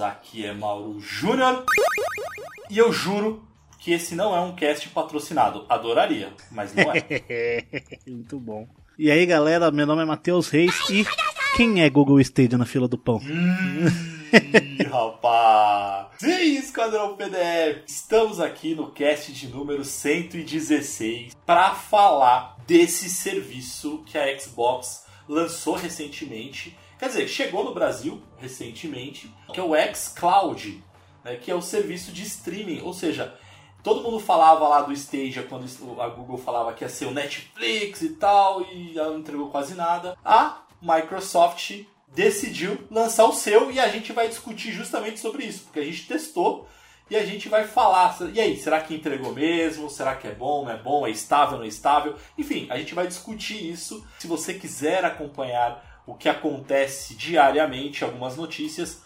Aqui é Mauro Júnior. E eu juro que esse não é um cast patrocinado. Adoraria, mas não é. Muito bom. E aí, galera, meu nome é Matheus Reis e quem é Google Stadia na fila do pão? Ih, rapaz! Sim, Esquadrão PDF! Estamos aqui no cast de número 116 para falar desse serviço que a Xbox lançou recentemente. Quer dizer, chegou no Brasil recentemente, que é o xCloud, né, que é o serviço de streaming. Ou seja, todo mundo falava lá do Stadia quando a Google falava que ia ser o Netflix e tal, e ela não entregou quase nada. A Microsoft decidiu lançar o seu e a gente vai discutir justamente sobre isso, porque a gente testou e a gente vai falar. E aí, será que entregou mesmo? Será que é bom, não é bom? É estável, não é estável? Enfim, a gente vai discutir isso. Se você quiser acompanhar o que acontece diariamente, algumas notícias,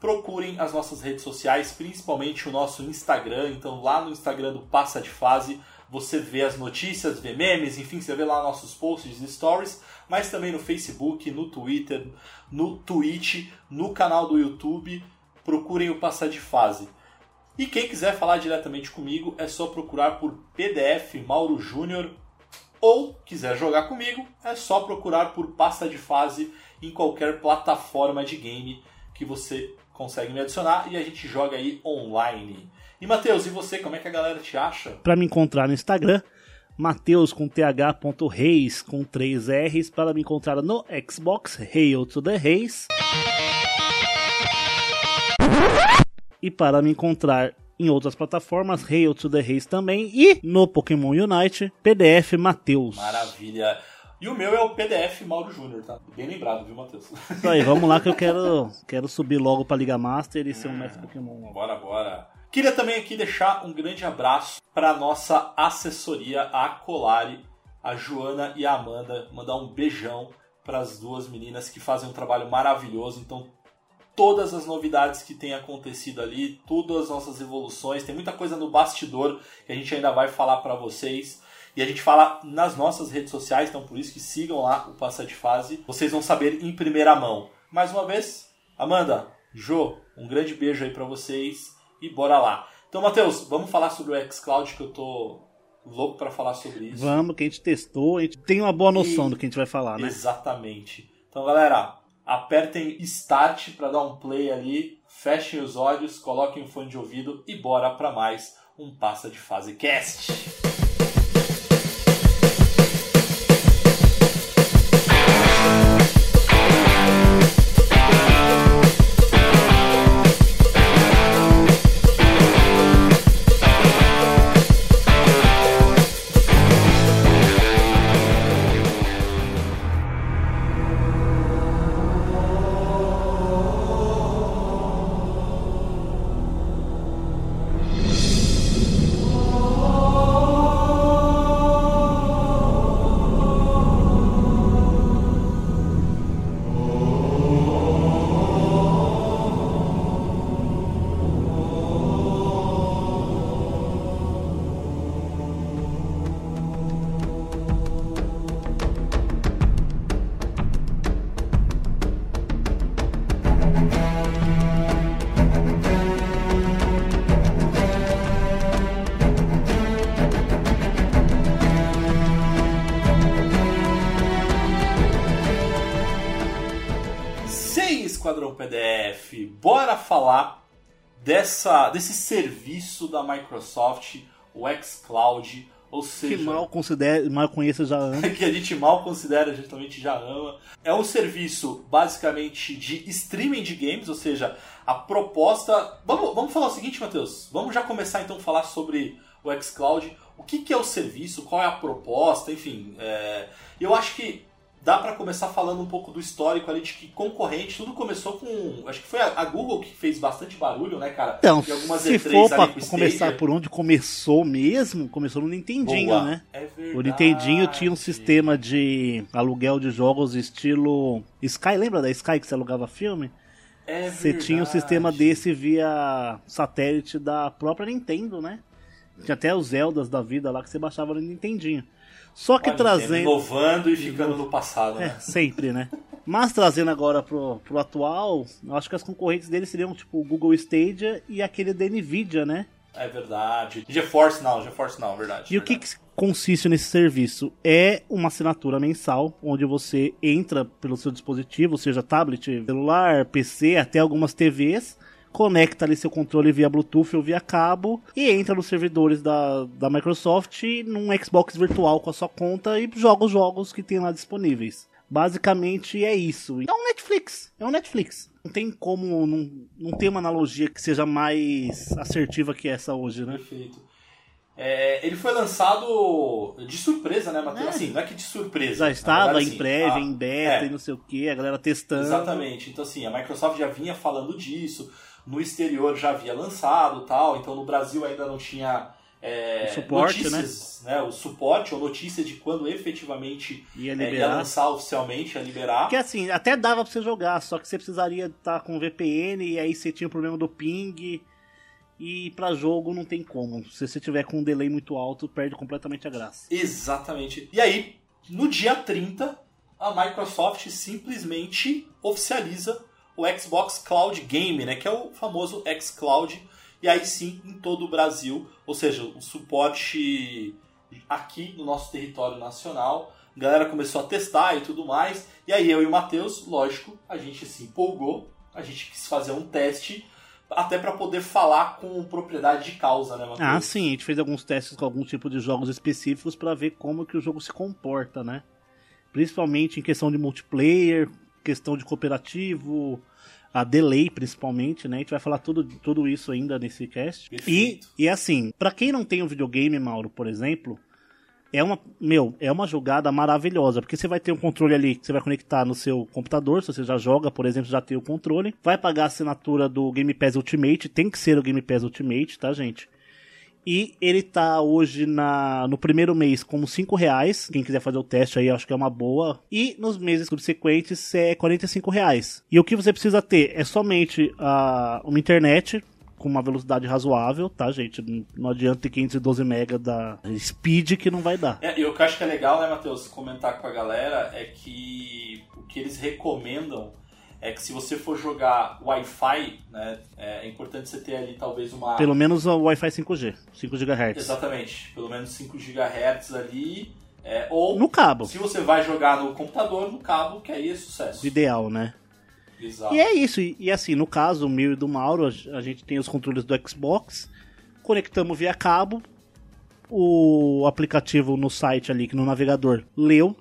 procurem as nossas redes sociais, principalmente o nosso Instagram. Então, lá no Instagram do Passa de Fase, você vê as notícias, vê memes, enfim, você vê lá nossos posts e stories, mas também no Facebook, no Twitter, no Twitch, no canal do YouTube. Procurem o Passa de Fase. E quem quiser falar diretamente comigo é só procurar por PDF Mauro Júnior ou quiser jogar comigo é só procurar por Passa de Fase em qualquer plataforma de game que você consegue me adicionar e a gente joga aí online. E Matheus, e você, como é que a galera te acha? Para me encontrar no Instagram, Mateus com th.reis com 3 R's. Para me encontrar no Xbox, Hail to the Reis. E para me encontrar em outras plataformas, Hail to the Reis também. E no Pokémon Unite, PDF Mateus. Maravilha. E o meu é o PDF Mauro Júnior, tá? Bem lembrado, viu, Matheus? Isso aí, vamos lá que eu quero, quero subir logo pra Liga Master e ser um mestre Pokémon. Bora, bora. Queria também aqui deixar um grande abraço para nossa assessoria, a Colari, a Joana e a Amanda. Mandar um beijão para as duas meninas que fazem um trabalho maravilhoso. Então, todas as novidades que têm acontecido ali, todas as nossas evoluções, tem muita coisa no bastidor que a gente ainda vai falar para vocês. E a gente fala nas nossas redes sociais, então por isso que sigam lá o Passa de Fase. Vocês vão saber em primeira mão. Mais uma vez, Amanda, Jo, um grande beijo aí para vocês e bora lá. Então, Matheus, vamos falar sobre o xCloud que eu tô louco para falar sobre isso. Vamos, que a gente testou, a gente tem uma boa noção e... do que a gente vai falar, né? Exatamente. Então, galera, apertem Start para dar um play ali, fechem os olhos, coloquem um fone de ouvido e bora para mais um Passa de Fase Cast. Dessa, desse serviço da Microsoft, o xCloud, ou seja... Que mal, considera, mal conheça já ama. que a gente mal considera, justamente já ama. É um serviço basicamente de streaming de games, ou seja, a proposta... Vamos, vamos falar o seguinte, Matheus, vamos já começar então a falar sobre o xCloud. O que, que é o serviço, qual é a proposta, enfim. É... Eu acho que dá para começar falando um pouco do histórico ali de que concorrente, tudo começou com. Acho que foi a, Google que fez bastante barulho, né, cara? Então, se for pra começar por onde começou mesmo, começou no Nintendinho, Boa. né? É verdade. O Nintendinho tinha um sistema de aluguel de jogos estilo Sky, lembra da Sky que você alugava filme? É você tinha um sistema desse via satélite da própria Nintendo, né? Tinha até os Zeldas da vida lá que você baixava no Nintendinho. Só que Olha, trazendo. Inovando e ficando no passado, né? É, sempre, né? Mas trazendo agora pro, pro atual, eu acho que as concorrentes dele seriam tipo o Google Stadia e aquele da Nvidia, né? É verdade. GeForce não, GeForce não, verdade. E o que, que consiste nesse serviço? É uma assinatura mensal, onde você entra pelo seu dispositivo, seja tablet, celular, PC, até algumas TVs, conecta ali seu controle via Bluetooth ou via cabo e entra nos servidores da, da Microsoft num Xbox virtual com a sua conta e joga os jogos que tem lá disponíveis. Basicamente é isso. É um Netflix. É um Netflix. Não tem como. Não, não tem uma analogia que seja mais assertiva que essa hoje, né? Perfeito. É, ele foi lançado de surpresa, né, Matheus? É. Assim, não é que de surpresa. Já estava verdade, em assim, prévia, a- em beta é, e não sei o que, a galera testando. Exatamente. Então, assim, a Microsoft já vinha falando disso, no exterior já havia lançado tal, então no Brasil ainda não tinha é, O suporte, notícias, né? O suporte ou notícia de quando efetivamente Ia é, ia liberar. lançar oficialmente, ia liberar. Porque assim, até dava pra você jogar, só que você precisaria estar com VPN e aí você tinha o problema do ping. E pra jogo não tem como. Se você tiver com um delay muito alto, perde completamente a graça. Exatamente. E aí, no dia 30, a Microsoft simplesmente oficializa o Xbox Cloud Game, né, que é o famoso xCloud, e aí sim em todo o Brasil, ou seja, o suporte aqui no nosso território nacional. A galera começou a testar e tudo mais. E aí eu e o Matheus, lógico, a gente se empolgou, a gente quis fazer um teste até para poder falar com propriedade de causa, né, Matheus? Ah, sim, a gente fez alguns testes com algum tipo de jogos específicos pra ver como que o jogo se comporta, né? Principalmente em questão de multiplayer, questão de cooperativo, a delay principalmente, né? A gente vai falar tudo, tudo isso ainda nesse cast. E, Perfeito. e assim, pra quem não tem um videogame, Mauro, por exemplo, é uma, meu, é uma jogada maravilhosa, porque você vai ter um controle ali que você vai conectar no seu computador, se você já joga, por exemplo, já tem o controle, vai pagar a assinatura do Game Pass Ultimate, tem que ser o Game Pass Ultimate, tá, gente? E ele tá hoje na, no primeiro mês como 5 reais. Quem quiser fazer o teste aí, acho que é uma boa. E nos meses subsequentes é 45 reais. E o que você precisa ter é somente ah, uma internet com uma velocidade razoável, tá, gente? Não- adianta ter 512 MB da speed que não vai dar. É, e o que eu acho que é legal, né, Matheus, comentar com a galera é que o que eles recomendam é que se você for jogar Wi-Fi, né, é importante você ter ali talvez uma... Pelo menos o Wi-Fi 5G, 5 GHz. Exatamente, pelo menos 5 GHz ali, é, ou No cabo, se você vai jogar no computador, no cabo, que aí é sucesso. ideal, né? Exato. E é isso, e, e assim, no caso, o meu e do Mauro, a, a gente tem os controles do Xbox, conectamos via cabo, o aplicativo no site ali, que no navegador, leu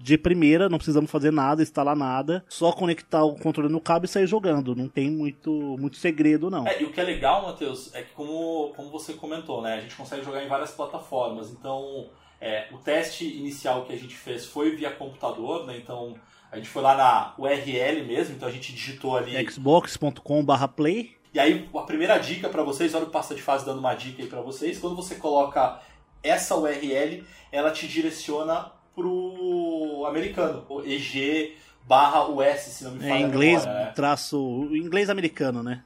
de primeira, não precisamos fazer nada, instalar nada, só conectar o controle no cabo e sair jogando, não tem muito, muito segredo não. É, e o que é legal, Matheus, é que como, como você comentou, né, a gente consegue jogar em várias plataformas. Então, é, o teste inicial que a gente fez foi via computador, né? Então, a gente foi lá na URL mesmo, então a gente digitou ali. xbox.com/play E aí, a primeira dica pra vocês, olha o passa de fase dando uma dica aí pra vocês, quando você coloca essa URL, ela te direciona pro americano, o EG barra US, se não me falha É inglês, né? traço, inglês americano, né?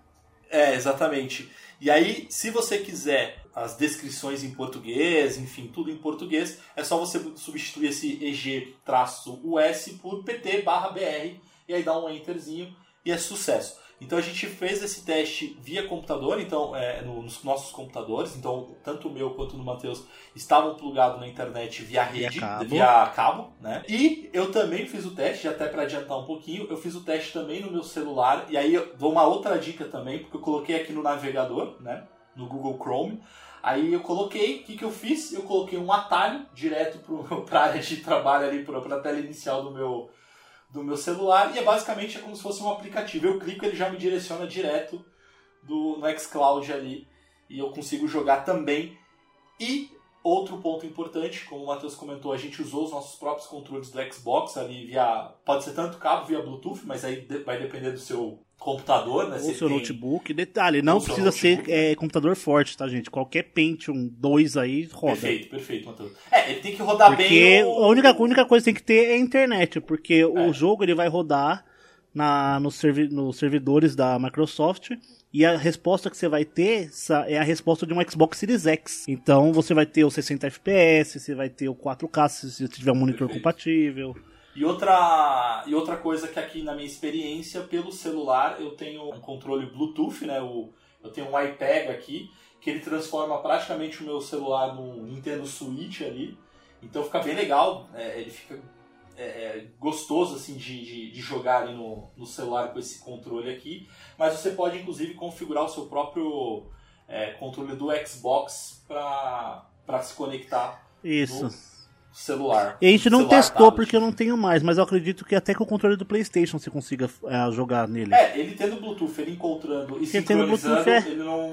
É, exatamente. E aí, se você quiser as descrições em português, enfim, tudo em português, é só você substituir esse EG-US por PT barra BR e aí dá um enterzinho e é sucesso. Então a gente fez esse teste via computador, então é, no- nos nossos computadores, então tanto o meu quanto o do Matheus estavam plugados na internet via Via rede, cabo. via cabo, né? E eu também fiz o teste, até para adiantar um pouquinho, eu fiz o teste também no meu celular, e aí eu dou uma outra dica também, porque eu coloquei aqui no navegador, né? No Google Chrome. Aí eu coloquei, o que, que eu fiz? Eu coloquei um atalho direto para a área de trabalho ali, para a tela inicial do meu, do meu celular, e é basicamente é como se fosse um aplicativo. Eu clico, ele já me direciona direto do, no xCloud ali, e eu consigo jogar também. E outro ponto importante, como o Matheus comentou, a gente usou os nossos próprios controles do Xbox ali via. Pode ser tanto cabo via Bluetooth, mas aí vai depender do seu computador, né? Ou Se seu tem- notebook. Detalhe, não Ou precisa ser é, computador forte, tá, gente? Qualquer Pentium 2 aí roda. Perfeito, perfeito, Matheus. É, ele tem que rodar Porque bem. o- a única, a única coisa que tem que ter é a internet, porque É. o jogo ele vai rodar na, nos, servi nos servidores da Microsoft e a resposta que você vai ter é a resposta de um Xbox Series X. Então você vai ter o 60 FPS, você vai ter o 4K se você tiver um monitor Perfeito. compatível. E outra, e outra coisa que aqui na minha experiência, pelo celular, eu tenho um controle Bluetooth, né? O, eu tenho um iPad aqui, que ele transforma praticamente o meu celular num Nintendo Switch ali. Então fica bem legal, é, ele fica é, é, gostoso assim de, de, de, jogar ali no, no celular com esse controle aqui. Mas você pode inclusive configurar o seu próprio é, controle do Xbox para se conectar Isso. no celular. E a gente não celular, testou tablet. porque eu não tenho mais, mas eu acredito que até com o controle do PlayStation você consiga é, jogar nele. É, ele tendo Bluetooth, ele encontrando e Ele sincronizando, Bluetooth, é. ele não...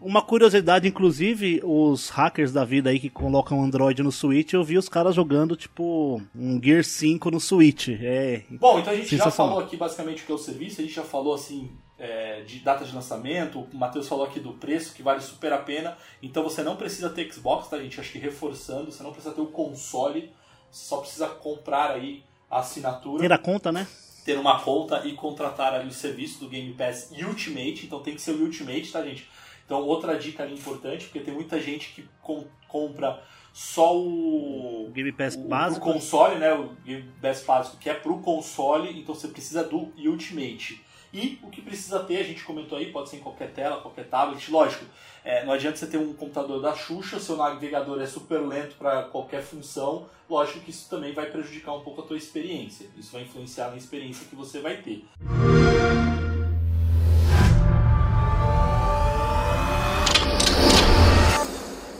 Uma curiosidade, inclusive, os hackers da vida aí que colocam Android no Switch, eu vi os caras jogando, tipo, um Gear 5 no Switch. É. Bom, então a gente já falou aqui basicamente o que é o serviço, a gente já falou assim é, de data de lançamento, o Matheus falou aqui do preço, que vale super a pena. Então você não precisa ter Xbox, tá, gente? Acho que reforçando, você não precisa ter o console, você só precisa comprar aí a assinatura. Ter a conta, né? ter uma conta e contratar ali o serviço do Game Pass Ultimate. Então tem que ser o Ultimate, tá, gente? Então outra dica ali importante, porque tem muita gente que com- compra só o, O Game Pass o básico. pro console, né? O Game Pass básico que é pro console, então você precisa do Ultimate. E o que precisa ter, a gente comentou aí, pode ser em qualquer tela, qualquer tablet, lógico. é, não adianta você ter um computador da Xuxa, seu navegador é super lento para qualquer função. Lógico que isso também vai prejudicar um pouco a tua experiência. Isso vai influenciar na experiência que você vai ter.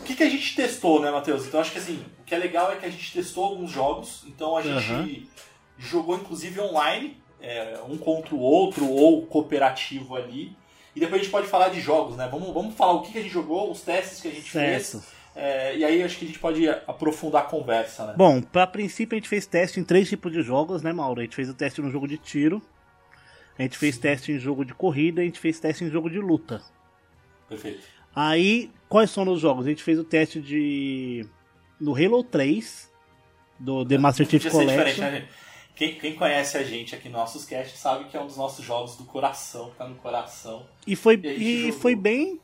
O que, a gente testou, né, Matheus? Então acho que assim, o que é legal é que a gente testou alguns jogos, então a gente jogou inclusive online, é, um contra o outro ou cooperativo ali. E depois a gente pode falar de jogos, né? Vamos, vamos falar o que, que a gente jogou, os testes que a gente fez. Certo. é, e aí acho que a gente pode aprofundar a conversa, né? Bom, pra princípio a gente fez teste em três tipos de jogos, né, Mauro? A gente fez o teste no jogo de tiro, a gente fez teste em jogo de corrida, a gente fez teste em jogo de luta. Perfeito. Aí, quais são os jogos? A gente fez o teste de. no Halo 3, do The Master Chief Collection. né? Quem, quem conhece a gente aqui no nossos casts sabe que é um dos nossos jogos do coração, tá no coração. E foi, E e foi bem.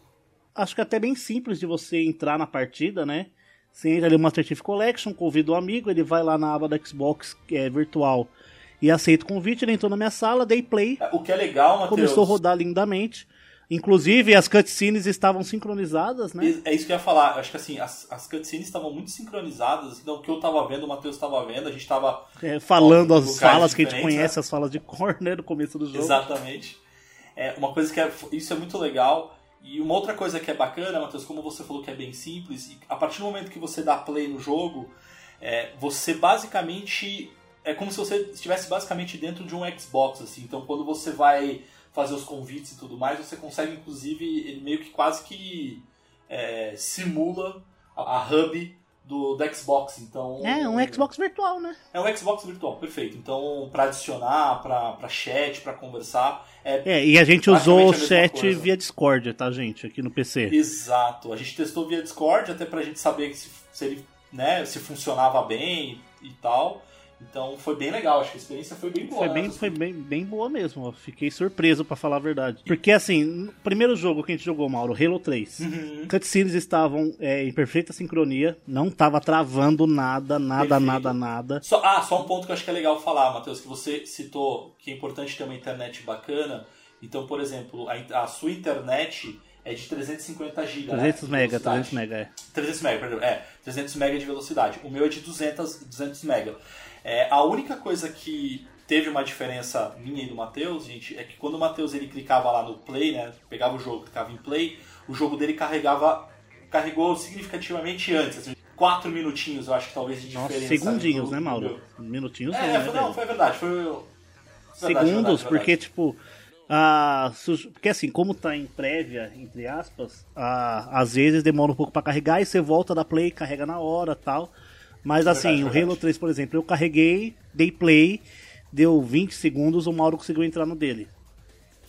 Acho que até bem simples de você entrar na partida, né? Você entra ali no Master Chief Collection, convida um amigo, ele vai lá na aba da Xbox que é virtual e aceita o convite, ele entrou na minha sala, dei play, É, O que é legal, Matheus. começou a rodar lindamente. Inclusive, as cutscenes estavam sincronizadas, né? É isso que eu ia falar. Eu acho que assim, as, as cutscenes estavam muito sincronizadas. Então, o que eu tava vendo, o Matheus tava vendo, a gente tava. É, falando as falas que a gente diferentes, conhece, né? as falas de cor, né? No começo do jogo. Exatamente. É, uma coisa que é, isso é muito legal. E uma outra coisa que é bacana, Matheus, como você falou que é bem simples, a partir do momento que você dá play no jogo, é, você basicamente. É como se você estivesse basicamente dentro de um Xbox, assim. Então quando você vai fazer os convites e tudo mais, você consegue, inclusive, ele meio que quase que é, simula a, a hub do, do Xbox. Então, É, um Xbox virtual, né? É um Xbox virtual, perfeito. Então, para adicionar, para chat, para conversar, é É, e a gente usou o a chat coisa. via Discord, tá, gente? Aqui no PC. Exato. A gente testou via Discord até pra gente saber se, se ele, né, se funcionava bem e tal. Então foi bem legal, acho que a experiência foi bem boa. Foi né? bem, foi bem, bem boa mesmo. Eu fiquei surpreso, pra falar a verdade. Porque, assim, no primeiro jogo que a gente jogou, Mauro, Halo 3, Uhum. cutscenes estavam é, em perfeita sincronia, não tava travando nada, nada, Perfeito. nada, nada. Só, ah, só um ponto que eu acho que é legal falar, Matheus, que você citou que é importante ter uma internet bacana. Então, por exemplo, a, a sua internet é de 350 GB. 300 né, mega, de 300 velocidade. mega, é. 300 mega, perdão. É, 300 mega de velocidade. O meu é de 200, 200 mega. É, a única coisa que teve uma diferença minha e do Matheus, gente, é que quando o Matheus ele clicava lá no play, né, pegava o jogo, clicava em play, o jogo dele carregava, carregou significativamente antes, assim, quatro minutinhos, eu acho que talvez de Nossa, diferença. segundinhos, do- né, Mauro? Minutinhos É, não, né, foi, velho? não, foi verdade, foi Segundos, verdade, porque, verdade. tipo... porque assim, como tá em prévia, entre aspas, às vezes demora um pouco pra carregar e você volta da play, carrega na hora tal. Mas assim, Verdade, o. Halo 3, por exemplo, eu carreguei, dei play, deu 20 segundos, o Mauro conseguiu entrar no dele.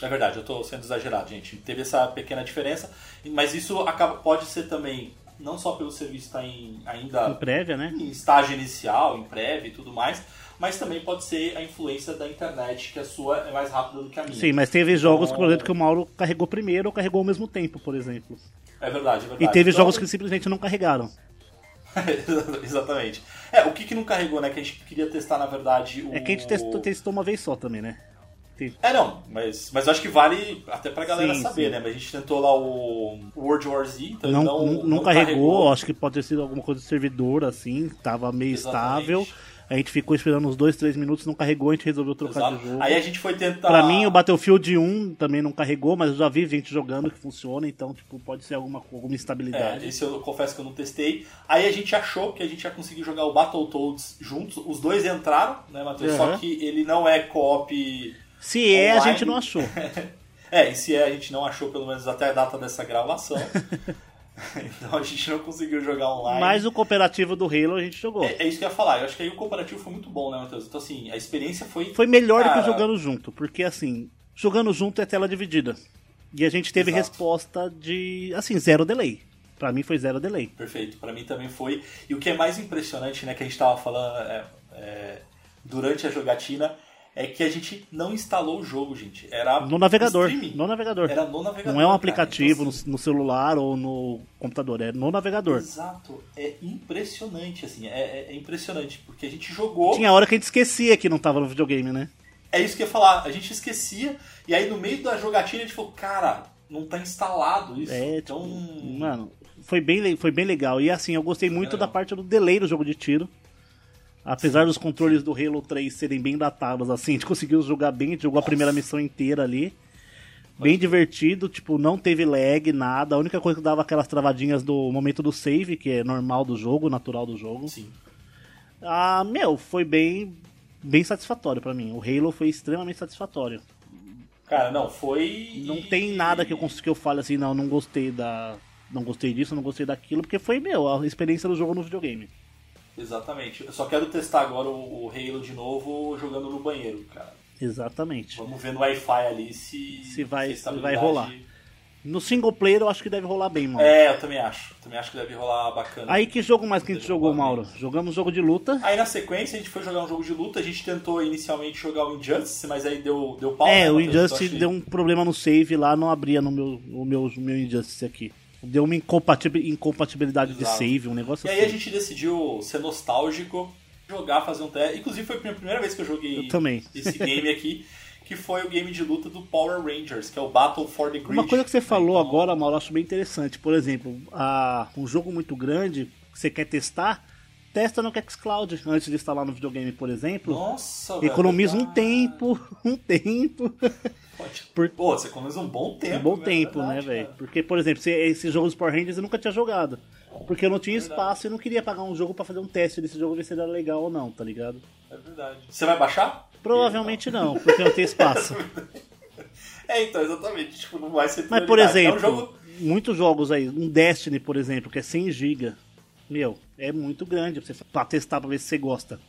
É verdade, eu tô sendo exagerado, gente. Teve essa pequena diferença, mas isso acaba, pode ser também, não só pelo serviço estar em, ainda Em prévia, né? em estágio inicial, em prévia e tudo mais, mas também pode ser a influência da internet, que a sua é mais rápida do que a minha. Sim, mas teve jogos, Então- por exemplo, que o Mauro carregou primeiro ou carregou ao mesmo tempo, por exemplo. É verdade, é verdade. E teve Então, jogos que simplesmente não carregaram. Exatamente. É, o que, que não carregou, né? Que a gente queria testar, na verdade, o... É que a gente testou, testou uma vez só também, né? Tem... É, não, mas, mas eu acho que vale até pra galera sim, saber, sim. né? Mas a gente tentou lá o World War Z, então não, não, não, não carregou, carregou, acho que pode ter sido alguma coisa de servidor, assim, tava meio Exatamente. estável. A gente ficou esperando uns 2, 3 minutos, não carregou, a gente resolveu trocar Exato. de jogo. Aí a gente foi tentar. Pra mim, o Battlefield 1 também não carregou, mas eu já vi gente jogando que funciona, então, tipo, pode ser alguma, alguma instabilidade. É, esse eu confesso que eu não testei. Aí a gente achou que a gente ia conseguir jogar o Battletoads juntos. Os dois entraram, né, Matheus? Uhum. Só que ele não é co-op. Se é, a gente não achou. é, e se é, a gente não achou, pelo menos até a data dessa gravação. então a gente não conseguiu jogar online. Mas o cooperativo do Halo a gente jogou. É, é, isso que eu ia falar. Eu acho que aí o cooperativo foi muito bom, né, Matheus? Então, assim, a experiência foi. Foi melhor cara... do que jogando junto. Porque, assim, jogando junto é tela dividida. E a gente teve Exato. resposta de, assim, zero delay. Pra mim foi zero delay. Perfeito, pra mim também foi. E o que é mais impressionante, né, que a gente tava falando é, é, durante a jogatina, é que a gente não instalou o jogo, gente. Era no navegador. No navegador. Era no navegador. Não é um aplicativo então, assim, no, celular ou no computador, é no navegador. Exato. É impressionante, assim. É, é, é impressionante, porque a gente jogou. Tinha hora que a gente esquecia que não tava no videogame, né? É isso que eu ia falar. A gente esquecia, e aí no meio da jogatina a gente falou, cara, não tá instalado isso. É, então. Tipo, mano, foi bem, foi bem legal. E assim, eu gostei muito é da parte do delay do jogo de tiro. Apesar dos controles do Halo 3 serem bem datados, assim, a gente conseguiu jogar bem, a gente jogou a primeira missão inteira ali. Bem divertido, tipo, não teve lag, nada. A única coisa que dava aquelas travadinhas do momento do save, que é normal do jogo, natural do jogo. Sim. Ah, meu, foi bem bem satisfatório para mim. O Halo foi extremamente satisfatório. Cara, não, foi. Não tem nada que eu, que eu fale assim, não, não gostei da. Não gostei disso, não gostei daquilo, porque foi, meu, a experiência do jogo no videogame. Exatamente. Eu só quero testar agora o, Halo de novo jogando no banheiro, cara. Exatamente. Vamos ver no Wi-Fi ali se, se vai, se vai rolar. No single player eu acho que deve rolar bem, mano. É, eu também acho. Também acho que deve rolar bacana. Aí que jogo mais que a gente jogou, Mauro? Bem. Jogamos jogo de luta. Aí na sequência a gente foi jogar um jogo de luta, a gente tentou inicialmente jogar o Injustice, mas aí deu, deu pau. É, né, o Injustice deu um problema no save lá, não abria no meu, o meu, meu Injustice aqui. Deu uma incompatibilidade Exato. de save, um negócio e assim. E aí a gente decidiu ser nostálgico, jogar, fazer um teste. Inclusive foi a primeira vez que eu joguei eu também. esse game aqui. que foi o game de luta do Power Rangers, que é o Battle for the Grid. Uma coisa que você falou então... agora, Mauro, eu acho bem interessante. Por exemplo, a, um jogo muito grande que você quer testar, testa no Xcloud antes de instalar no videogame, por exemplo. Nossa, Economiza um tempo, um tempo. Por... Pô, você economiza um bom tempo. Um bom né? tempo, verdade, né, velho? Porque, por exemplo, esse jogo dos Power Rangers eu nunca tinha jogado. Porque eu não tinha verdade. espaço e não queria pagar um jogo para fazer um teste desse jogo ver se ele era legal ou não, tá ligado? É verdade. Você vai baixar? Provavelmente não, porque não tem espaço. é, então, exatamente. Tipo, não vai ser Mas, por exemplo, é um jogo... muitos jogos aí, um Destiny, por exemplo, que é 100 GB, meu, é muito grande pra, você, pra testar pra ver se você gosta.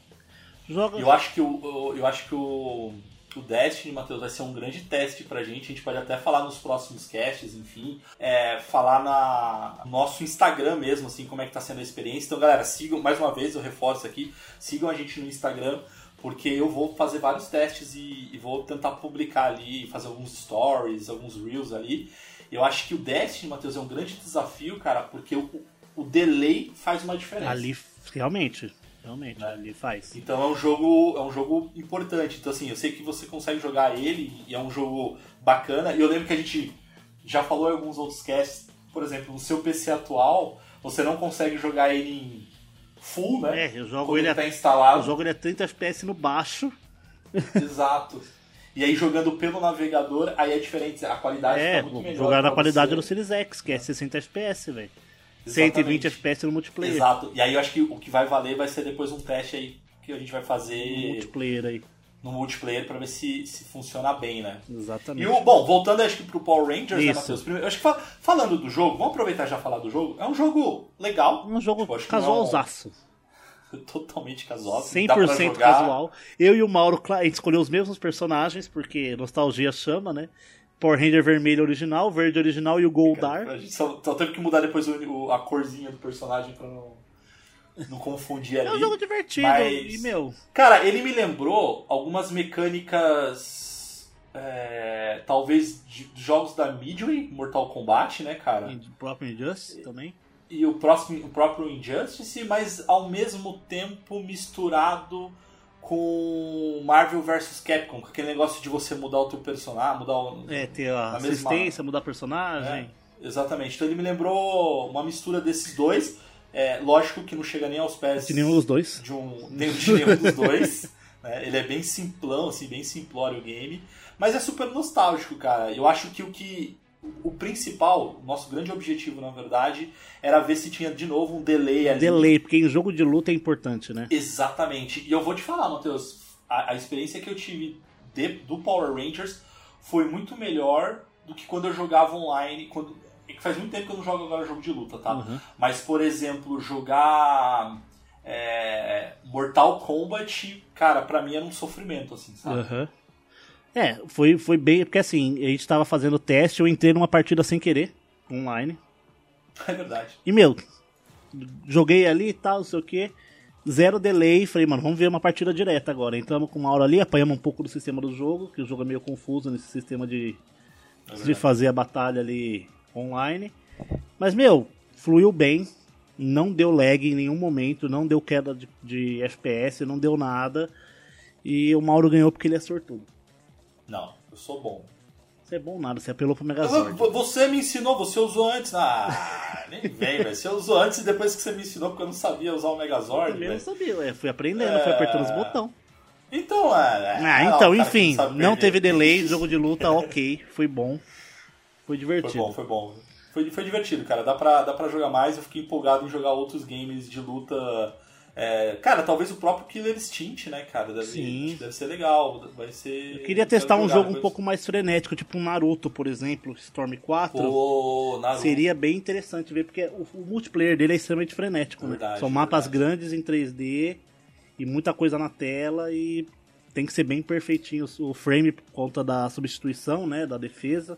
Joga... Eu acho que o, eu acho que o, o Destiny, Matheus, vai ser um grande teste pra gente. A gente pode até falar nos próximos casts, enfim. É, falar na, no nosso Instagram mesmo, assim, como é que tá sendo a experiência. Então, galera, sigam, mais uma vez, eu reforço aqui, sigam a gente no Instagram porque eu vou fazer vários testes e, e, vou tentar publicar ali, fazer alguns stories, alguns reels ali. Eu acho que o Destiny, Matheus, é um grande desafio, cara, porque o, o delay faz uma diferença. Ali, realmente, realmente, né? ali faz. Então é um jogo, é um jogo importante. Então assim, eu sei que você consegue jogar ele e é um jogo bacana. E eu lembro que a gente já falou em alguns outros casts, por exemplo, no seu PC atual, você não consegue jogar ele em full, né? É, eu jogo ele, ele tá instalado. Eu jogo ele a 30 FPS no baixo. Exato. E aí jogando pelo navegador, aí é diferente, a qualidade é, fica muito melhor. Jogar na qualidade você. do Series X, que é 60 FPS, velho. 120 FPS no multiplayer. Exato. E aí eu acho que o que vai valer vai ser depois um teste aí que a gente vai fazer no multiplayer aí. No multiplayer para ver se, se funciona bem, né? Exatamente. E o, bom, voltando acho que pro Power Rangers, né, Isso. né, Matheus? Primeiro, acho que falando do jogo, vamos aproveitar já falar do jogo. É um jogo legal. Um jogo tipo, casualzaço. totalmente casual. 100% casual. Eu e o Mauro, a gente escolheu os mesmos personagens, porque nostalgia chama, né? Power Ranger vermelho original, verde original e o Goldar. A gente só, só teve que mudar depois o, a corzinha do personagem pra não, não confundir ali. É um jogo divertido mas... e, meu... Cara, ele me lembrou algumas mecânicas... É, talvez de jogos da Midway, Mortal Kombat, né, cara? E do próprio Injustice também. e o, próximo, o próprio Injustice, mas ao mesmo tempo misturado com Marvel vs Capcom, com aquele negócio de você mudar o teu personagem, mudar o, É, ter a, a assistência, mesma- mudar personagem. É, exatamente. Então ele me lembrou uma mistura desses dois. É, lógico que não chega nem aos pés De nenhum dos dois. de um de nenhum dos dois. né? Ele é bem simplão, assim, bem simplório o game. Mas é super nostálgico, cara. Eu acho que o que. O principal, o nosso grande objetivo, na verdade, era ver se tinha de novo um delay ali. Delay, porque em jogo de luta é importante, né? Exatamente. E eu vou te falar, Matheus, a, a experiência que eu tive de- do Power Rangers foi muito melhor do que quando eu jogava online. Quando, é que faz muito tempo que eu não jogo agora jogo de luta, tá? Uhum. Mas, por exemplo, jogar é, Mortal Kombat, cara, pra mim era um sofrimento, assim, sabe? Aham. É, foi, foi bem. Porque assim, a gente tava fazendo teste, eu entrei numa partida sem querer, online. É verdade. E, meu, joguei ali e tal, não sei o que. Zero delay. Falei, mano, vamos ver uma partida direta agora. Entramos com uma hora ali, apanhamos um pouco do sistema do jogo, que o jogo é meio confuso nesse sistema de, É de fazer a batalha ali online. Mas, meu, fluiu bem. Não deu lag em nenhum momento, não deu queda de, de FPS, não deu nada. E o Mauro ganhou porque ele é sortudo. Não, eu sou bom. Você é bom nada, você apelou pro Megazord. V- Você me ensinou, você usou antes. Ah, nem vem, velho. Você usou antes e depois que você me ensinou, porque eu não sabia usar o Eu Megazord, também não sabia, ué. fui aprendendo, fui apertando os É. botões. Então, é. Ah, é, então, o cara que enfim, não perder. teve delay, jogo de luta, ok, foi bom. Foi Foi divertido. bom, foi bom. Foi, foi divertido, cara. Dá pra, dá pra jogar mais. Eu fiquei empolgado em jogar outros games de luta. É, cara, talvez o próprio Killer Instinct, né, cara? Deve, Sim. deve ser legal. Vai ser. Eu queria testar um jogar jogo um pouco mais frenético, tipo um Naruto, por exemplo, Storm 4. Pô, Naruto. Seria bem interessante ver, porque o, o multiplayer dele é extremamente frenético, né? Verdade, São mapas verdade. grandes em 3D e muita coisa na tela e tem que ser bem perfeitinho o frame por conta da substituição, né, da defesa.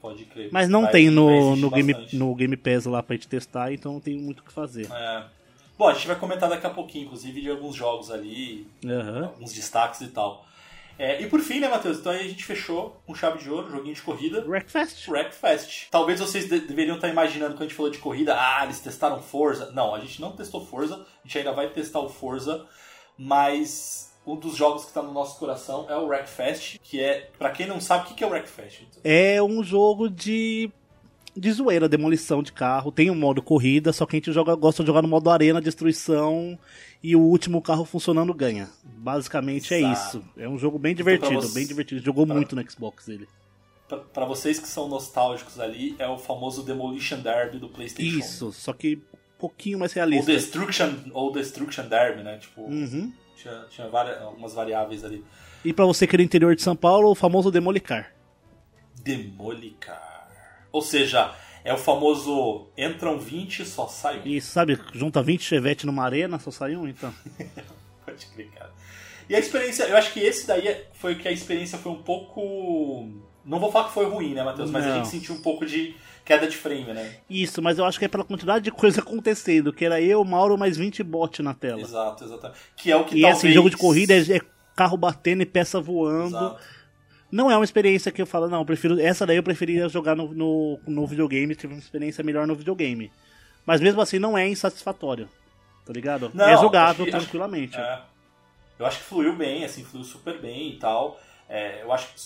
Pode crer. Mas não tem no, no, game, no Game Pass lá pra gente testar, então não tem muito o que fazer. É. Bom, a gente vai comentar daqui a pouquinho, inclusive, de alguns jogos ali, Aham. alguns destaques e tal. É, e por fim, né, Matheus? Então aí a gente fechou com chave de ouro, joguinho de corrida. Wreckfest. Wreckfest. Talvez vocês de- deveriam estar imaginando quando a gente falou de corrida, ah, eles testaram Forza. Não, a gente não testou Forza, a gente ainda vai testar o Forza, mas um dos jogos que está no nosso coração é o Wreckfest, que é, pra quem não sabe, o que que é o Wreckfest? É um jogo de de zoeira, demolição de carro. Tem um modo corrida, só que a gente joga, gosta de jogar no modo arena, destruição e o último carro funcionando ganha. Basicamente é Exato. isso. É um jogo bem Então, divertido, você- bem divertido. Jogou pra- muito no Xbox ele. Pra- Pra vocês que são nostálgicos ali, é o famoso Demolition Derby do PlayStation. Isso, só que um pouquinho mais Ou realista. Destruction, ou Destruction Derby, né? Tipo, Uhum. tinha, tinha várias, algumas variáveis ali. E pra você que é do interior de São Paulo, o famoso Demolicar. Demolicar. Ou seja, é o famoso entram 20 só sai um. Isso, sabe, junta 20 chevette numa arena, só sai um, então. Pode crer, cara. E a experiência, eu acho que esse daí foi que a experiência foi um pouco. Não vou falar que foi ruim, né, Matheus? Mas a Não. gente sentiu um pouco de queda de frame, né? Isso, mas eu acho que é pela quantidade de coisa acontecendo, que era eu, Mauro, mais 20 bot na tela. Exato, exatamente. Que é o que E talvez. assim, jogo de corrida é, é carro batendo e peça voando. Exato. Não é uma experiência que eu falo, não, eu prefiro. Essa daí eu preferia jogar no, no, no videogame, tive uma experiência melhor no videogame. Mas mesmo assim não é insatisfatório. Tá ligado? Não, é jogável acho que- tranquilamente. É. Eu acho que fluiu bem, assim, fluiu super bem e tal. É, eu acho que,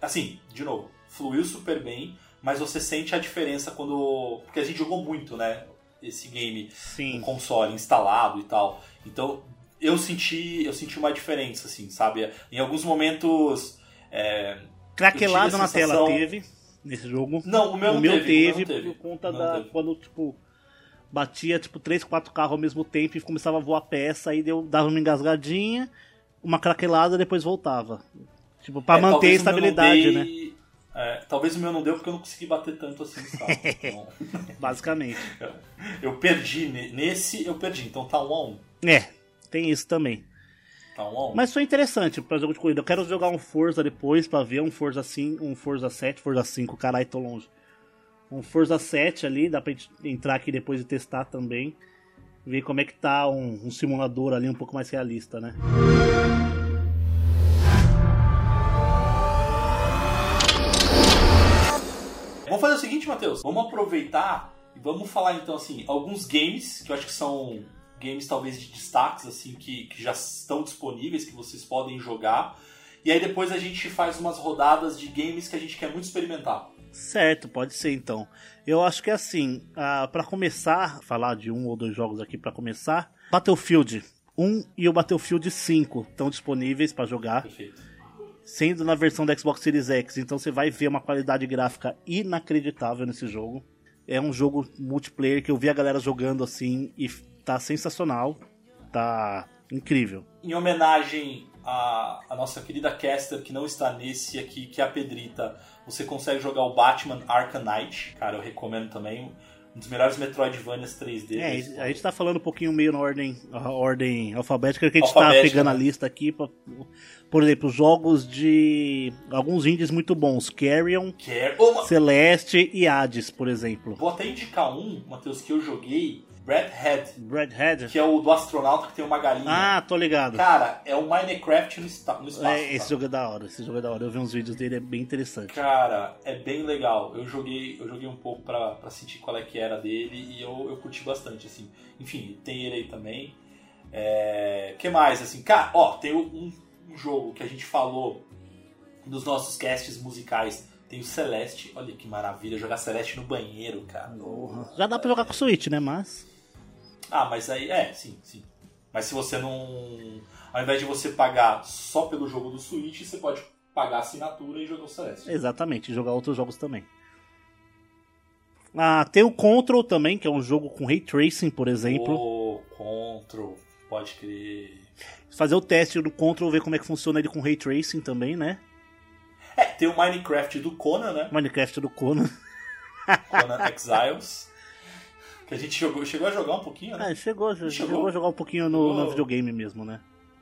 assim, de novo, fluiu super bem, mas você sente a diferença quando. Porque a gente jogou muito, né? Esse game Sim. no console instalado e tal. Então, eu senti, eu senti uma diferença, assim, sabe? Em alguns momentos. É, Craquelado eu na tela sensação- teve nesse jogo. Não, o meu o não meu teve, teve, o meu não teve. por conta O meu da. não teve. Quando, tipo, batia, tipo, 3, 4 carros ao mesmo tempo e começava a voar peça, aí deu, dava uma engasgadinha, uma craquelada depois voltava. Tipo, pra É, manter a não estabilidade, né? dei- é, talvez o meu não deu porque eu não consegui bater tanto assim nos carros. Então, Basicamente. eu perdi. ne- Nesse eu perdi. Então tá um a um. É, tem isso também. Tá um a um. Mas foi interessante pra jogo de corrida. Eu quero jogar um Forza depois pra ver um Forza 5, um Forza 7, Forza 5, caralho, tô longe. Um Forza 7 ali, dá pra gente entrar aqui depois e testar também. Ver como é que tá um, um simulador ali um pouco mais realista, né? Vamos fazer o seguinte, Matheus. Vamos aproveitar Vamos falar então assim, alguns games que eu acho que são games talvez de destaques assim que, que já estão disponíveis que vocês podem jogar. E aí depois a gente faz umas rodadas de games que a gente quer muito experimentar. Certo, pode ser então. Eu acho que assim, uh, para começar, falar de um ou dois jogos aqui para começar, Battlefield 1 e o Battlefield 5 estão disponíveis para jogar. Perfeito. Sendo na versão da Xbox Series X, então você vai ver uma qualidade gráfica inacreditável nesse jogo. É um jogo multiplayer que eu vi a galera jogando assim e tá sensacional. Tá incrível. Em homenagem à, à nossa querida caster que não está nesse aqui, que é a Pedrita, você consegue jogar o Batman Arkham Knight. Cara, eu recomendo também um dos melhores Metroidvanias 3D. É, a gente tá falando um pouquinho meio na ordem, ordem alfabética que a gente tá alfabética, tá pegando né? a lista aqui. Pra, por exemplo, jogos de alguns indies muito bons. Carrion, Car oh, Celeste e Hades, por exemplo. Vou até indicar um, Matheus, que eu joguei. Head. Head. Que é o do astronauta que tem uma galinha. Ah, tô ligado. Cara, é um Minecraft no, no espaço. É, esse jogo é da hora, esse jogo é da hora. Eu vi uns vídeos dele, é bem interessante. Cara, é bem legal. Eu joguei, eu joguei um pouco pra, pra sentir qual é que era dele e eu, eu curti bastante, assim. Enfim, tem ele aí também. É... que mais, assim? Cara, ó, tem um, um jogo que a gente falou nos nossos casts musicais tem o Celeste, olha que maravilha, jogar Celeste no banheiro, cara. Já dá pra jogar com o Switch, né? Mas. Ah, mas aí, é, sim, sim. Mas se você não. Ao invés de você pagar só pelo jogo do Switch, você pode pagar a assinatura e jogar o Celeste. Exatamente, jogar outros jogos também. Ah, tem o Control também, que é um jogo com Ray Tracing, por exemplo. O Control, pode crer. Fazer o teste do Control, ver como é que funciona ele com Ray Tracing também, né? É, tem o Minecraft do Conan, né? Minecraft do Conan. Conan Exiles. Que a gente jogou, chegou a jogar um pouquinho, né? É, chegou, chegou, chegou a jogar um pouquinho no, no, videogame mesmo, né?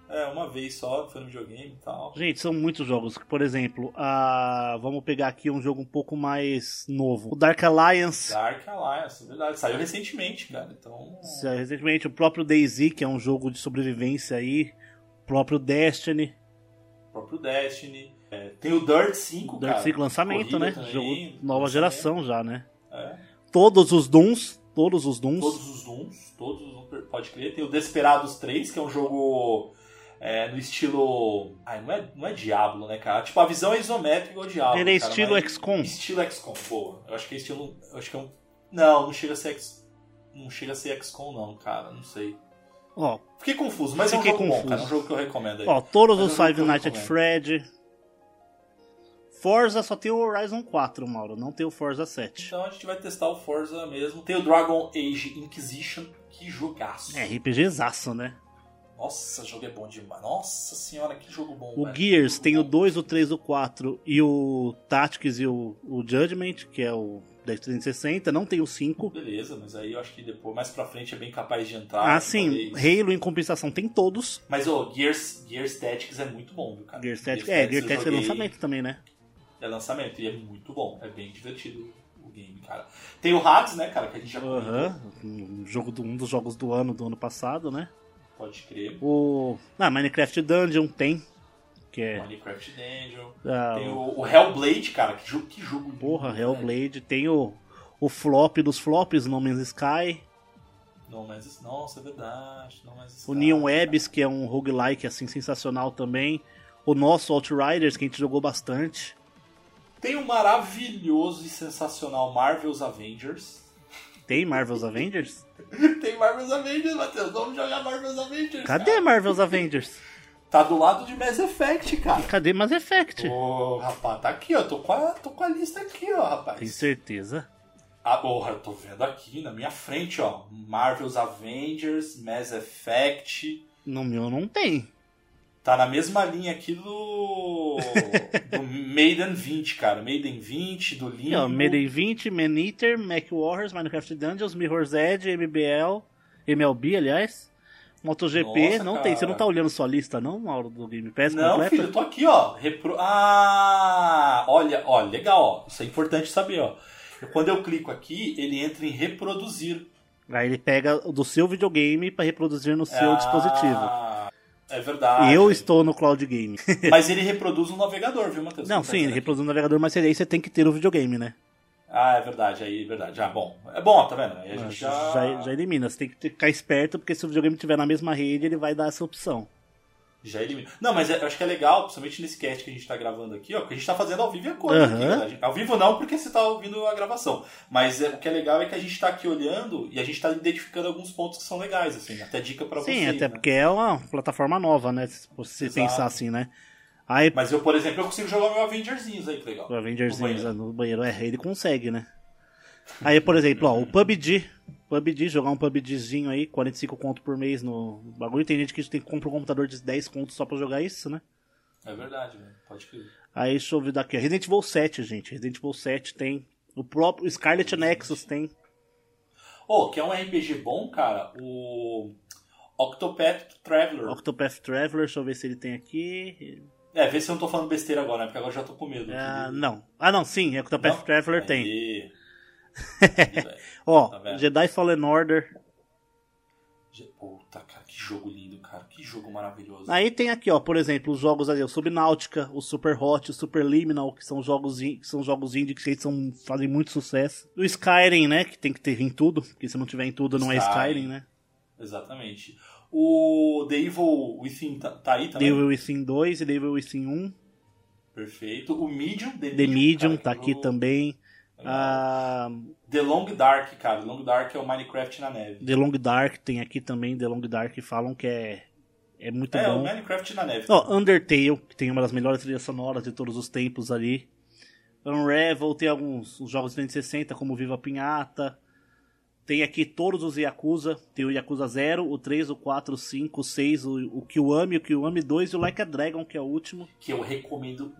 É, uma vez só, foi no videogame e tal. Gente, são muitos jogos. Por exemplo, a... vamos pegar aqui um jogo um pouco mais novo. O Dark Alliance. Dark Alliance, é verdade. Saiu recentemente, cara. Então... Saiu recentemente. O próprio DayZ, que é um jogo de sobrevivência aí. O próprio Destiny. O próprio Destiny. É, tem o Dirt 5, Dirt cara. 5 lançamento, né? Também, jogo nova geração já, né? É. Todos os Dooms Todos os Dooms. Todos os Dooms, todos os Dooms, pode crer. Tem o Desperados 3, que é um jogo é, no estilo. Ai, não é, não é Diablo, né, cara? Tipo, a visão é isométrica igual Diablo. Ele é cara, estilo XCOM. Estilo XCOM, pô. Eu acho que é estilo. Eu acho que é um. Não, não chega a ser X. Não chega a ser XCOM, não, cara. Não sei. Ó, Fiquei confuso, mas é um jogo confuso. bom, cara. É um jogo que eu recomendo aí. Ó, todos mas os é um Five Nights at Fred, Forza só tem o Horizon 4, Mauro, não tem o Forza 7. Então a gente vai testar o Forza mesmo. Tem o Dragon Age Inquisition, que jogaço. É, RPGzaço, né? Nossa, o jogo é bom demais. Nossa senhora, que jogo bom. O velho. Gears tem bom. o 2, o 3, o 4 e o Tactics e o, o Judgment, que é o 1060, não tem o 5. Beleza, mas aí eu acho que depois, mais pra frente, é bem capaz de entrar. Ah, sim. Halo, em compensação, tem todos. Mas, o oh, Gears, Gears Tactics é muito bom, viu, cara? Gears Tactics, Gears é, Gears Tactics é lançamento também, né? É lançamento. E é muito bom, é bem divertido o game, cara. Tem o Hades, né, cara, que a gente já uhum. um, jogo do, um dos jogos do ano, do ano passado, né? Pode crer. O ah, Minecraft Dungeon tem. Que é... Minecraft Dungeon. Ah, tem o, o, Hellblade, cara, que jogo, que jogo Porra, lindo, Hellblade. Tem o, o flop dos flops, No Man's Sky. No Man's Nossa, é verdade. No Man's Sky, o Neon Webs, que é um roguelike assim, sensacional também. O nosso Outriders, que a gente jogou bastante. Tem o maravilhoso e sensacional Marvel's Avengers. Tem Marvel's Avengers? Tem Marvel's Avengers, Matheus. Vamos jogar Marvel's Avengers. Cadê cara? Marvel's Avengers? Tá do lado de Mass Effect, cara. E cadê Mass Effect? Ô, rapaz, tá aqui, ó. Tô com a, tô com a lista aqui, ó, rapaz. Tem certeza? Ah, porra, eu tô vendo aqui na minha frente, ó. Marvel's Avengers, Mass Effect. No meu não tem. Tá na mesma linha aqui do. do Maiden 20, cara. Maiden 20, do Limbo. Não, Maiden 20, Man Eater, Mac Warriors, Minecraft Dungeons, Mirror's Edge, MBL, MLB, aliás. MotoGP, Nossa, não cara. tem. Você não tá olhando sua lista, não, Mauro, do Game Pass Não, completa? filho, eu tô aqui, ó. Repro... Ah! Olha, ó, legal, ó. Isso é importante saber, ó. Quando eu clico aqui, ele entra em reproduzir. Aí ele pega do seu videogame para reproduzir no seu ah. dispositivo. É verdade. Eu estou no Cloud Game. mas ele reproduz um navegador, viu, Matheus? Não, sim, ele reproduz um navegador, mas aí você tem que ter o videogame, né? Ah, é verdade, aí é verdade. Ah, bom. É bom, tá vendo? Aí a gente já... já... já elimina. Você tem que ficar esperto, porque se o videogame estiver na mesma rede, ele vai dar essa opção. Já elimina. Não, mas é, eu acho que é legal, principalmente nesse cast que a gente tá gravando aqui, ó, que a gente tá fazendo ao vivo e a coisa. Uhum. Aqui, né? Ao vivo não, porque você tá ouvindo a gravação. Mas é, o que é legal é que a gente tá aqui olhando e a gente tá identificando alguns pontos que são legais, assim, até dica pra vocês. Sim, até né? porque é uma plataforma nova, né? Se você Exato. pensar assim, né? Aí, Mas eu, por exemplo, eu consigo jogar meu Avengerzinhos aí, que legal. o Avengers No banheiro. no banheiro, é, ele consegue, né? Aí, por exemplo, ó, o PUBG. PUBG, jogar um PUBGzinho aí, 45 conto por mês no bagulho. Tem gente que tem que comprar um computador de 10 contos só pra jogar isso, né? É verdade, velho. Pode crer. Aí, deixa eu ver daqui. Resident Evil 7, gente. Resident Evil 7 tem. O próprio Scarlet Nexus tem. Ô, que é um RPG bom, cara, o Octopath Traveler. Octopath Traveler, deixa eu ver se ele tem aqui. É, vê se eu não tô falando besteira agora, né? Porque agora eu já tô com medo. Ah, não. Ah, não, sim. Octopath Não? Traveler tem. Aí. Ó, Tá? Jedi Fallen Order. Je- Puta, cara, que jogo lindo, cara. Que jogo maravilhoso. Aí tem aqui, ó, por exemplo, os jogos ali, o Subnáutica, o Super Hot, o Super Liminal, que são jogos, in- que são jogos indie que são, fazem muito sucesso. O Skyrim, né, que tem que ter em tudo, porque se não tiver em tudo não é Skyrim. Skyrim, né? Exatamente. O The Evil Within tá, tá aí também? Devil Within 2 e Devil Within 1. Perfeito. O Medium, The, The Medium cara, tá aqui também. Ah, The Long Dark, cara. The Long Dark é o Minecraft na neve. The Long Dark tem aqui também. The Long Dark falam que é, é muito é, o bom. Minecraft na neve. Ó, Undertale, que tem uma das melhores trilhas sonoras de todos os tempos ali. Unravel, tem alguns os jogos de 360, como Viva Pinhata. Tem aqui todos os Yakuza. Tem o Yakuza 0, o 3, o 4, o 5, o 6, o, o Kiwami, o Kiwami 2 e o Like a Dragon, que é o último. Que eu recomendo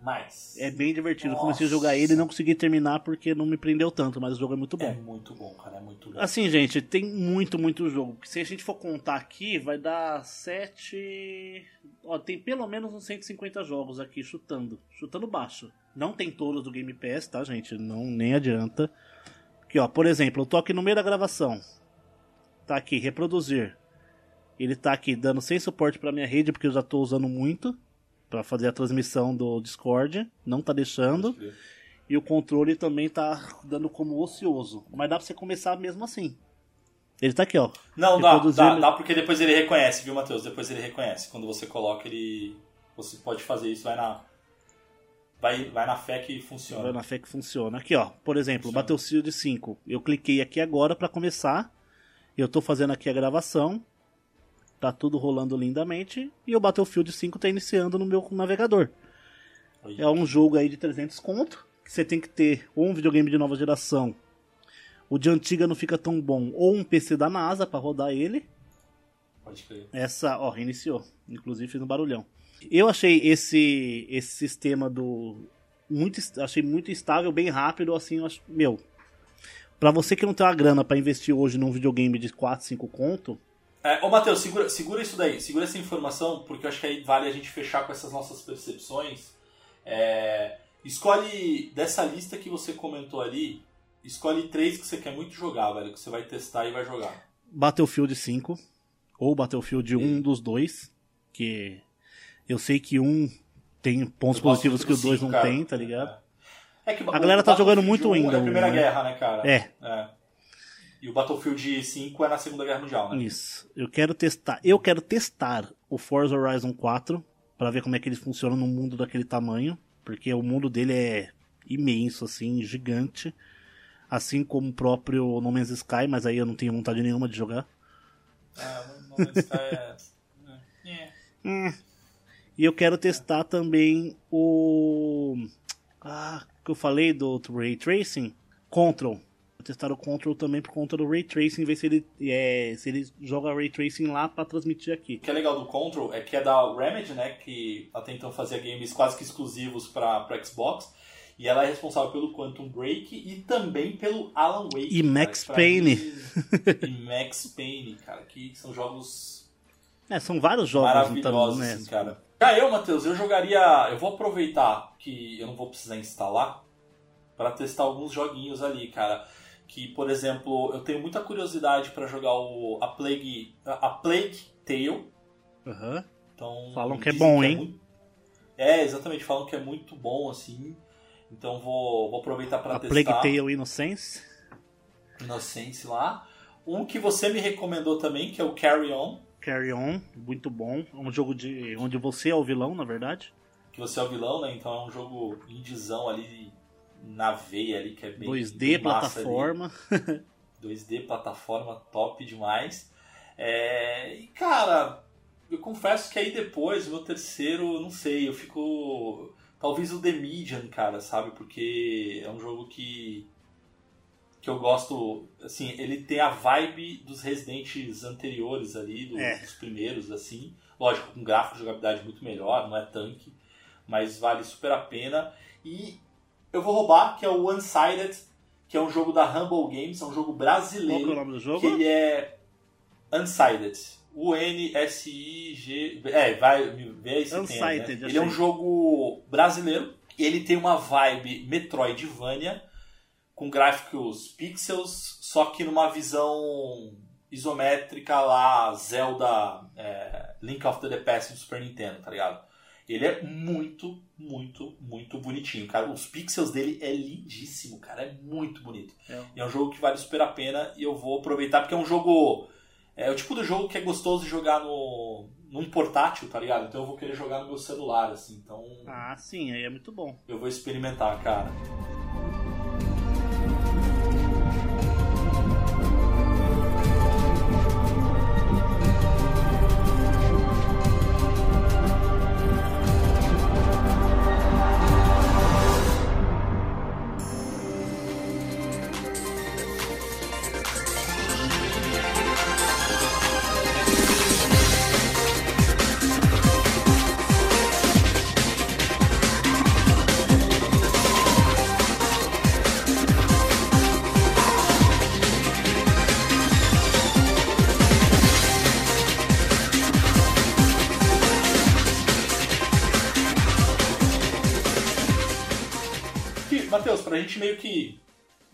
demais. É bem divertido. Nossa. Comecei a jogar ele e não consegui terminar porque não me prendeu tanto, mas o jogo é muito bom. É muito bom, cara. É muito bom. Assim, gente, tem muito, muito jogo. Se a gente for contar aqui, vai dar 7. Ó, tem pelo menos uns 150 jogos aqui chutando. Chutando baixo. Não tem todos do Game Pass, tá, gente? Não, nem adianta. Aqui, ó, por exemplo, eu tô aqui no meio da gravação. Tá aqui, reproduzir. Ele tá aqui dando sem suporte pra minha rede, porque eu já tô usando muito. Pra fazer a transmissão do Discord. Não tá deixando. E o controle também tá dando como ocioso. Mas dá pra você começar mesmo assim. Ele tá aqui, ó. Não, dá, Reproduzir dá, dá porque depois ele reconhece, viu, Matheus? Depois ele reconhece. Quando você coloca, ele. Você pode fazer isso, vai na. Vai, vai na fé que Vai funciona. na fé que funciona. Aqui, ó. Por exemplo, Funciona. Battlefield 5. Eu cliquei aqui agora pra começar. Eu tô fazendo aqui a gravação. Tá tudo rolando lindamente. E o Battlefield 5 tá iniciando no meu navegador. Aí. É um jogo aí de 300 conto. Que você tem que ter ou um videogame de nova geração. O de antiga não fica tão bom. Ou um PC da NASA pra rodar ele. Pode crer. Essa, ó, reiniciou. Inclusive fez um barulhão. Eu achei esse esse sistema do muito achei muito estável, bem rápido, assim, acho, meu. Pra você que não tem uma grana pra investir hoje num videogame de 4, 5 conto, É, ô, Matheus, segura, segura isso daí, segura essa informação, porque eu acho que aí vale a gente fechar com essas nossas percepções. É, escolhe dessa lista que você comentou ali, escolhe três que você quer muito jogar, velho, que você vai testar e vai jogar. Battlefield 5 ou Battlefield 1 um dos dois, que eu sei que um tem pontos positivos que o do 2 cinco, não cara. tem, tá ligado? É. É A galera tá jogando muito 1 ainda, É a Primeira né? Guerra, né, cara? É. E o Battlefield 5 é na Segunda Guerra Mundial, né? Isso. Eu quero testar. Eu quero testar o Forza Horizon 4 pra ver como é que ele funciona num mundo daquele tamanho, porque o mundo dele é imenso assim, gigante, assim como o próprio No Man's Sky, mas aí eu não tenho vontade nenhuma de jogar. Ah, No Man's Sky é... é. E eu quero testar também o ah, que eu falei do Ray Tracing, Control. Vou testar o Control também por conta do Ray Tracing, ver se ele é, se ele joga Ray Tracing lá pra transmitir aqui. O que é legal do Control é que é da Remedy, né? Que tá tentando fazer games quase que exclusivos para Xbox. E ela é responsável pelo Quantum Break e também pelo Alan Wake. E cara, Max Payne. mim- e Max Payne, cara, que são jogos É, são vários jogos então, maravilhosos, né? assim, cara. Já eu, Matheus, eu jogaria. Eu vou aproveitar que eu não vou precisar instalar para testar alguns joguinhos ali, cara. Que, por exemplo, eu tenho muita curiosidade para jogar o a Plague, a Plague Tale. Aham. Então, Falam que é bom, hein? muito- É, exatamente, falam que é muito bom, assim. Então vou, vou aproveitar para testar. Plague Tale Innocence. Innocence lá. Um que você me recomendou também, que é o Carry On, Carry On, muito bom. É um jogo de onde você é o vilão, na verdade. que você é o vilão, né? Então é um jogo indizão ali na veia ali, que é bem 2D, bem massa ali. plataforma. 2D, plataforma top demais. É, e cara, eu confesso que aí depois, meu terceiro, não sei, eu fico. Talvez o The Medium, cara, sabe? Porque é um jogo que. que eu gosto. Assim, ele tem a vibe dos Residentes anteriores ali, do- É. dos primeiros, assim. Lógico, com gráfico de jogabilidade muito melhor, não é tanque, mas vale super a pena. E eu vou roubar, que é o Unsided, que é um jogo da Humble Games, é um jogo Qual que é o brasileiro nome do jogo? que ele é Unsided. U-N-S-I-G. É, vai ver aí se tem. né? Unsighted, Ele é um jogo brasileiro. Ele tem uma vibe Metroidvania, com gráficos pixels, só que numa visão isométrica lá, Zelda é, Link of the Past do Super Nintendo, tá ligado? Ele é muito, muito, muito bonitinho, cara. Os pixels dele é lindíssimo, cara. É muito bonito. É. E é um jogo que vale super a pena e eu vou aproveitar porque é um jogo. É o tipo do jogo que é gostoso de jogar no, num portátil, tá ligado? Então eu vou querer jogar no meu celular, assim. Então Ah, sim, aí é muito bom. eu vou experimentar, cara. Pra gente meio que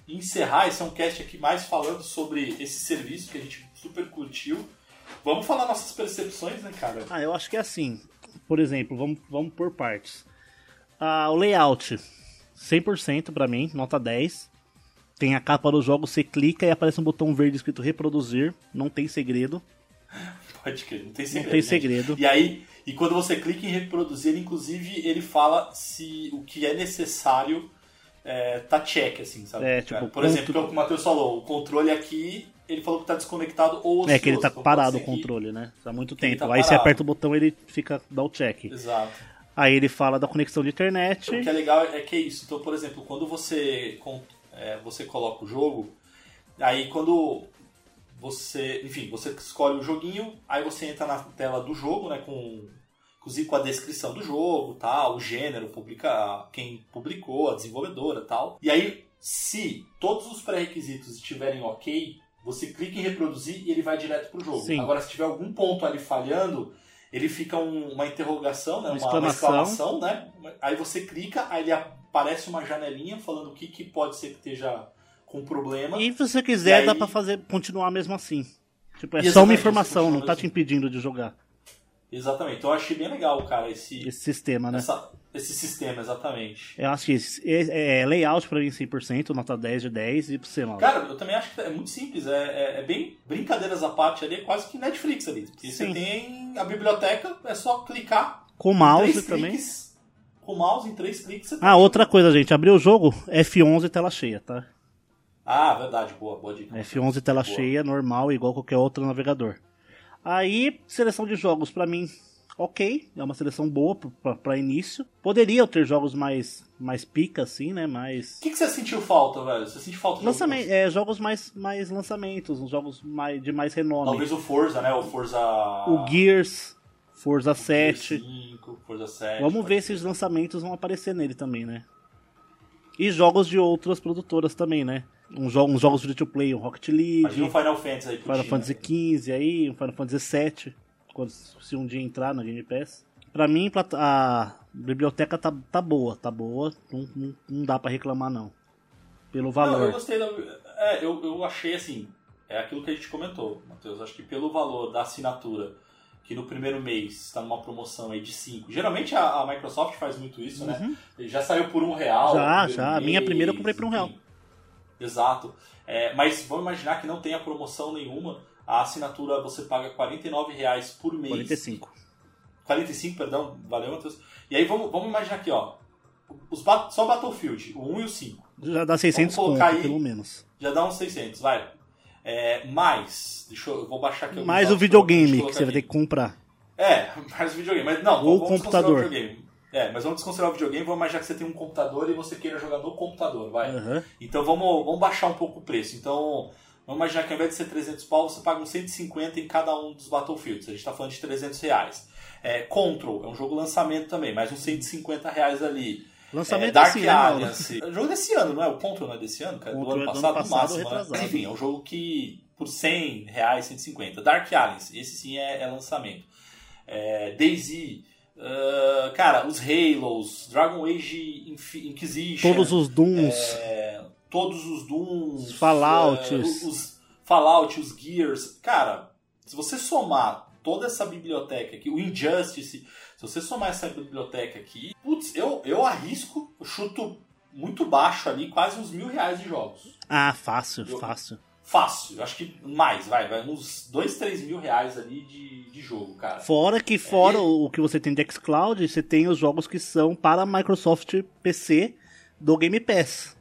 encerrar, esse é um cast aqui mais falando sobre esse serviço que a gente super curtiu. Vamos falar nossas percepções, né, cara? Ah, eu acho que é assim. Por exemplo, vamos, vamos por partes. Ah, o layout, 100% pra mim, nota 10. Tem a capa do jogo, você clica e aparece um botão verde escrito reproduzir. Não tem segredo. Pode crer, não tem segredo. tem gente. segredo. E aí, e quando você clica em reproduzir, inclusive, ele fala se o que é necessário é, tá check, assim, sabe? É, tipo, Por exemplo, contro- como o Matheus falou, o controle aqui, ele falou que tá desconectado ou É que ele tá ocioso, parado o que- controle, né? Há muito que ele tempo. tá Aí você aperta o botão ele fica, dá o check. Exato. Aí ele fala da conexão de internet. O que é legal é que é isso. Então, por exemplo, quando você, é, você coloca o jogo, aí quando você, enfim, você escolhe o joguinho, aí você entra na tela do jogo, né, com inclusive com a descrição do jogo, tal, o gênero, publica, quem publicou, a desenvolvedora, tal. E aí, se todos os pré-requisitos estiverem ok, você clica em reproduzir e ele vai direto pro jogo. Sim. Agora, se tiver algum ponto ali falhando, ele fica um- uma interrogação, né? Uma Uma, uma exclamação. exclamação, né? Aí você clica, aí ele aparece uma janelinha falando o que, que pode ser que esteja com problema. E se você quiser, aí- dá pra fazer, continuar mesmo assim. Tipo, é só uma informação, não tá te impedindo de jogar Exatamente. Então eu achei bem legal, cara, esse, esse sistema, né? essa- esse sistema, exatamente. Eu acho que é, é layout pra mim 100%, nota 10 de 10 e pra você, mano. Cara, eu também acho que é muito simples. É, é- é bem brincadeiras à parte ali, é quase que Netflix ali. Porque você Sim. tem a biblioteca, é só clicar. Com mouse três também. cliques, com o mouse, em três cliques você Ah, outra coisa, gente. Abriu o jogo, F11 tela cheia, tá? Ah, verdade, boa, boa dica. F11 tela Boa. cheia, normal, igual qualquer outro navegador. Aí, seleção de jogos, pra mim, ok. É uma seleção boa pra início. Poderia ter jogos mais, mais pica, assim, né? Mais. O que, que você sentiu falta, velho? Você sentiu falta de Lançamento, alguns- é, jogos mais, mais lançamentos, uns jogos mais, de mais renome. Talvez o Forza, né? O Forza. O Gears, Forza Forza 7. 5, Forza 7. Vamos ver se ser. os lançamentos vão aparecer nele também, né? E jogos de outras produtoras também, né? Uns, jo uns jogos free to play, um Rocket League, Imagina um Final Fantasy aí Final Fantasy né? XV aí, um Final Fantasy VII, quando, se um dia entrar na Game Pass. Pra mim, a biblioteca tá, tá boa, tá boa, não, não, não dá pra reclamar não. Pelo Não, eu valor. gostei da. É, eu, eu achei assim. É aquilo que a gente comentou, Matheus. Acho que pelo valor da assinatura, que no primeiro mês está numa promoção aí de 5. Geralmente a, a, Microsoft faz muito isso, né? Uhum. Já saiu por um real. Já, já. A minha primeira eu comprei por um real. Exato. É, mas vamos imaginar que não tenha promoção nenhuma. A assinatura você paga R$ reais por mês. 45. 45, perdão. Valeu, Matheus. E aí vamos, vamos imaginar aqui, ó. Os, só Battlefield, o 1 e o 5. Já dá 600 conto, aí, pelo menos. Já dá uns 600, vai. É, mais, deixa eu, eu vou baixar aqui. Mais o videogame que você aqui. vai ter que comprar. É, mais o videogame. Mas não, Ou vamos computador. O videogame. É, mas vamos desconsiderar o videogame, vamos imaginar que você tem um computador e você queira jogar no computador, vai. Uhum. Então vamos, vamos baixar um pouco o preço. Então, vamos imaginar que ao invés de ser 300 pau, você paga uns 150 em cada um dos Battlefields. A gente está falando de 300 reais. É, Control, é um jogo lançamento também, mais uns 150 reais ali. Lançamento é, Dark desse Alliance. Ano. É jogo desse ano, não é? O Control não é desse ano, cara? Control do ano é passado, no máximo. Né? Enfim, é um jogo que por 100 reais, 150. Dark Alliance, esse sim é, é lançamento. É, Daisy, uh, cara, os Halos, Dragon Age Inquisition. Todos os Dooms. É, todos os Dooms. Os Fallouts. Uh, os, os Fallout, os Gears. Cara, se você somar toda essa biblioteca aqui, o Injustice, se você somar essa biblioteca aqui, putz, eu, eu arrisco, eu chuto muito baixo ali, quase uns mil reais de jogos. Ah, fácil, eu, fácil. Fácil, acho que mais, vai, vai uns 2, 3 mil reais ali de, de jogo, cara. Fora que, fora é, o que você tem de xCloud, você tem os jogos que são para Microsoft PC do Game Pass.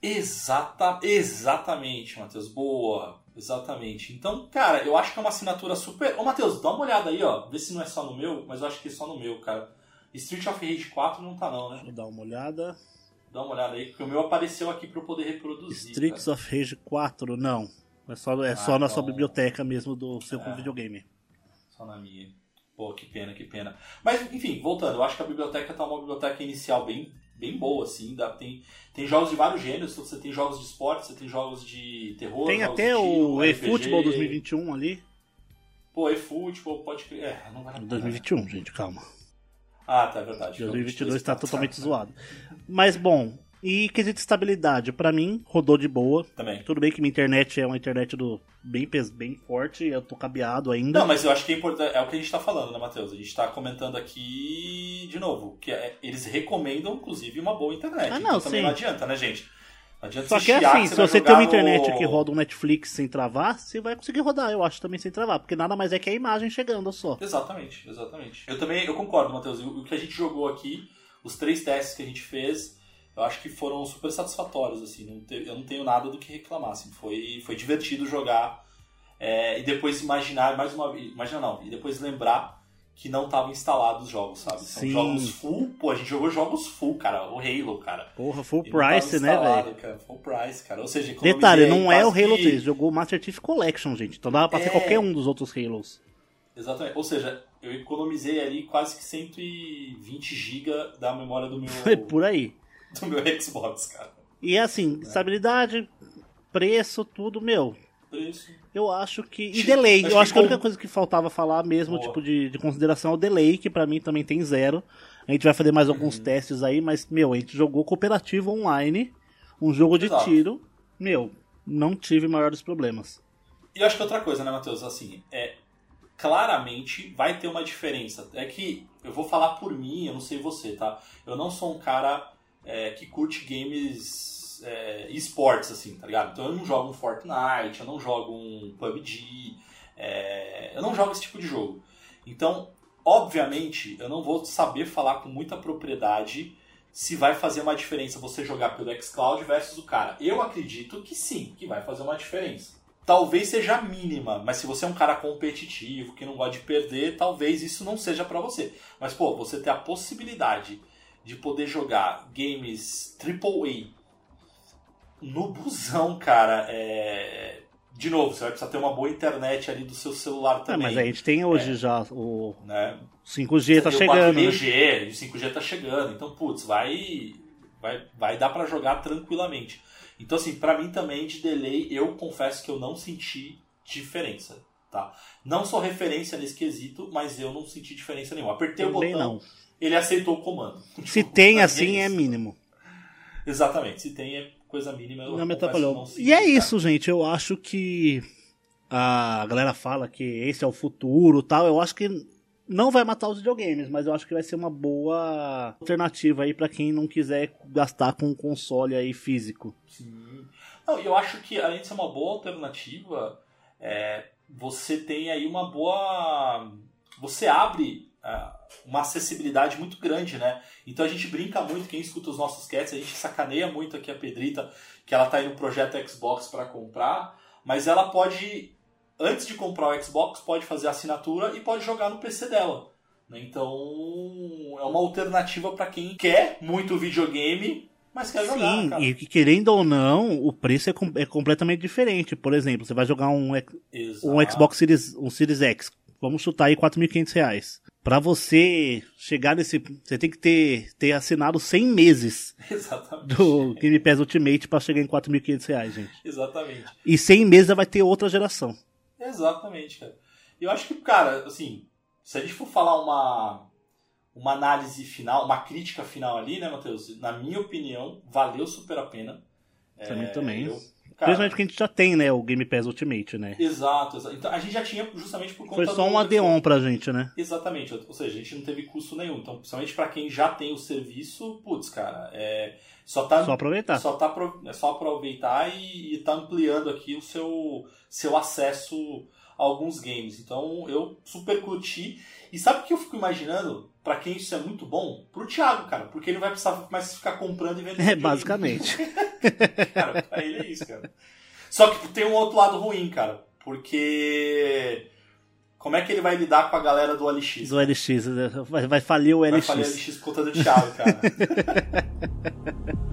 Exata, exatamente, Matheus, boa. Exatamente. Então, cara, eu acho que é uma assinatura super. Ô, Matheus, dá uma olhada aí, ó. Vê se não é só no meu, mas eu acho que é só no meu, cara. Street of Rage 4 não tá, não, né? Eu dar uma olhada. Dá uma olhada aí, porque o meu apareceu aqui pra eu poder reproduzir. Streets cara. of Rage 4, não. É só, é ah, só na sua então biblioteca mesmo do seu é, videogame. Só na minha. Pô, que pena, que pena. Mas, enfim, voltando, eu acho que a biblioteca tá uma biblioteca inicial bem bem boa, assim. Dá, tem, tem jogos de vários gêneros. Você tem jogos de esporte, você tem jogos de terror. Tem até o eFootball 2021 ali. Pô, eFootball pode crer. É, não vai 2021, gente, calma. Ah, tá, é verdade. 2022 está totalmente zoado. Mas, bom, e quesito estabilidade, para mim, rodou de boa. Também. Tudo bem que minha internet é uma internet do bem, bem forte, eu tô cabeado ainda. Não, mas eu acho que é importante. É o que a gente tá falando, né, Matheus? A gente tá comentando aqui, de novo, que é, eles recomendam, inclusive, uma boa internet. Ah, não, então sim. também não adianta, né, gente? Adianta Só que é assim, se você tem uma internet no... que roda um Netflix sem travar, você vai conseguir rodar, eu acho, também sem travar, porque nada mais é que a imagem chegando só. Exatamente, exatamente. Eu também, eu concordo, Matheus. O que a gente jogou aqui, os três testes que a gente fez, eu acho que foram super satisfatórios, assim, não te, eu não tenho nada do que reclamar, assim, foi, foi divertido jogar é, e depois imaginar, mais uma vez, imagina não, e depois lembrar que não estavam instalados os jogos, sabe? São Sim. jogos full, pô, a gente jogou jogos full, cara, o Halo, cara. Porra, full price, né, velho? Full price, cara, ou seja, Detalhe, não é o Halo 3, jogou o Master Chief Collection, gente, então dava pra é... ser qualquer um dos outros Halos. Exatamente, ou seja, eu economizei ali quase que 120 GB da memória do meu... Foi por aí. do meu Xbox, cara. E assim, é. estabilidade, preço, tudo, meu. Preço. Eu acho que. E delay. Acho eu acho que, a única coisa que faltava falar mesmo, Boa. tipo, de, de consideração é o delay, que para mim também tem zero. A gente vai fazer mais alguns uhum. testes aí, mas, meu, a gente jogou cooperativo online, um jogo de Exato. tiro. Meu, não tive maiores problemas. E acho que outra coisa, né, Matheus? Assim, é. Claramente vai ter uma diferença. É que eu vou falar por mim, eu não sei você, tá? Eu não sou um cara é, que curte games é, esportes, assim, tá ligado? Então eu não jogo um Fortnite, eu não jogo um PUBG, é, eu não jogo esse tipo de jogo. Então, obviamente, eu não vou saber falar com muita propriedade se vai fazer uma diferença você jogar pelo xCloud versus o cara. Eu acredito que sim, que vai fazer uma diferença. Talvez seja mínima, mas se você é um cara competitivo, que não gosta de perder, talvez isso não seja para você. Mas, pô, você ter a possibilidade de poder jogar games AAA no busão, cara, é... De novo, você vai precisar ter uma boa internet ali do seu celular também. É, mas a gente tem hoje é, já o né? 5G tá tem chegando. O 4G, né? o 5G tá chegando. Então, putz, vai, vai, vai dar para jogar tranquilamente. Então, assim, para mim também de delay, eu confesso que eu não senti diferença, tá? Não sou referência nesse quesito, mas eu não senti diferença nenhuma. Apertei também o botão, não ele aceitou o comando. Se tem assim, é, mínimo. Exatamente, se tem é coisa mínima. Não me atrapalhou. E é isso, gente. Eu acho que a galera fala que esse é o futuro tal. Eu acho que não vai matar os videogames, mas eu acho que vai ser uma boa alternativa aí para quem não quiser gastar com um console aí físico. Sim. Não, eu acho que além de ser uma boa alternativa, é, você tem aí uma boa. Você abre uma acessibilidade muito grande, né? Então a gente brinca muito, quem escuta os nossos cats, a gente sacaneia muito aqui a Pedrita, que ela tá aí no projeto Xbox para comprar, mas ela pode antes de comprar o Xbox, pode fazer a assinatura e pode jogar no PC dela. Né? Então, é uma alternativa para quem quer muito videogame, mas quer jogar. Sim, cara. e querendo ou não, o preço é, com, é completamente diferente. Por exemplo, você vai jogar um, um Xbox Series, um Series X, vamos chutar aí 4.500 reais. Pra você chegar nesse. Você tem que ter, ter assinado 100 meses Exatamente. do Game Pass Ultimate pra chegar em 4.500 reais, gente. Exatamente. E 100 meses já vai ter outra geração. Exatamente, cara. Eu acho que, cara, assim, se a gente for falar uma, uma análise final, uma crítica final ali, né, Matheus? Na minha opinião, valeu super a pena. Também, é, também. Eu, cara, Principalmente porque a gente já tem, né, o Game Pass Ultimate, né? Exato, exato. Então a gente já tinha justamente por conta Foi só um add-on pra gente, né? Exatamente. Ou seja, a gente não teve custo nenhum. Então, principalmente pra quem já tem o serviço, putz, cara, é só tá só aproveitar. Só tá é só aproveitar e, e tá ampliando aqui o seu seu acesso a alguns games. Então, eu super curti. E sabe o que eu fico imaginando? Para quem isso é muito bom? Pro Thiago, cara. Porque ele não vai precisar mais ficar comprando e vendendo. É, basicamente. cara, pra ele é isso, cara. Só que tem um outro lado ruim, cara. Porque. Como é que ele vai lidar com a galera do LX? Do LX, vai, vai falir o LX. Vai falir o LX por conta do Thiago, cara.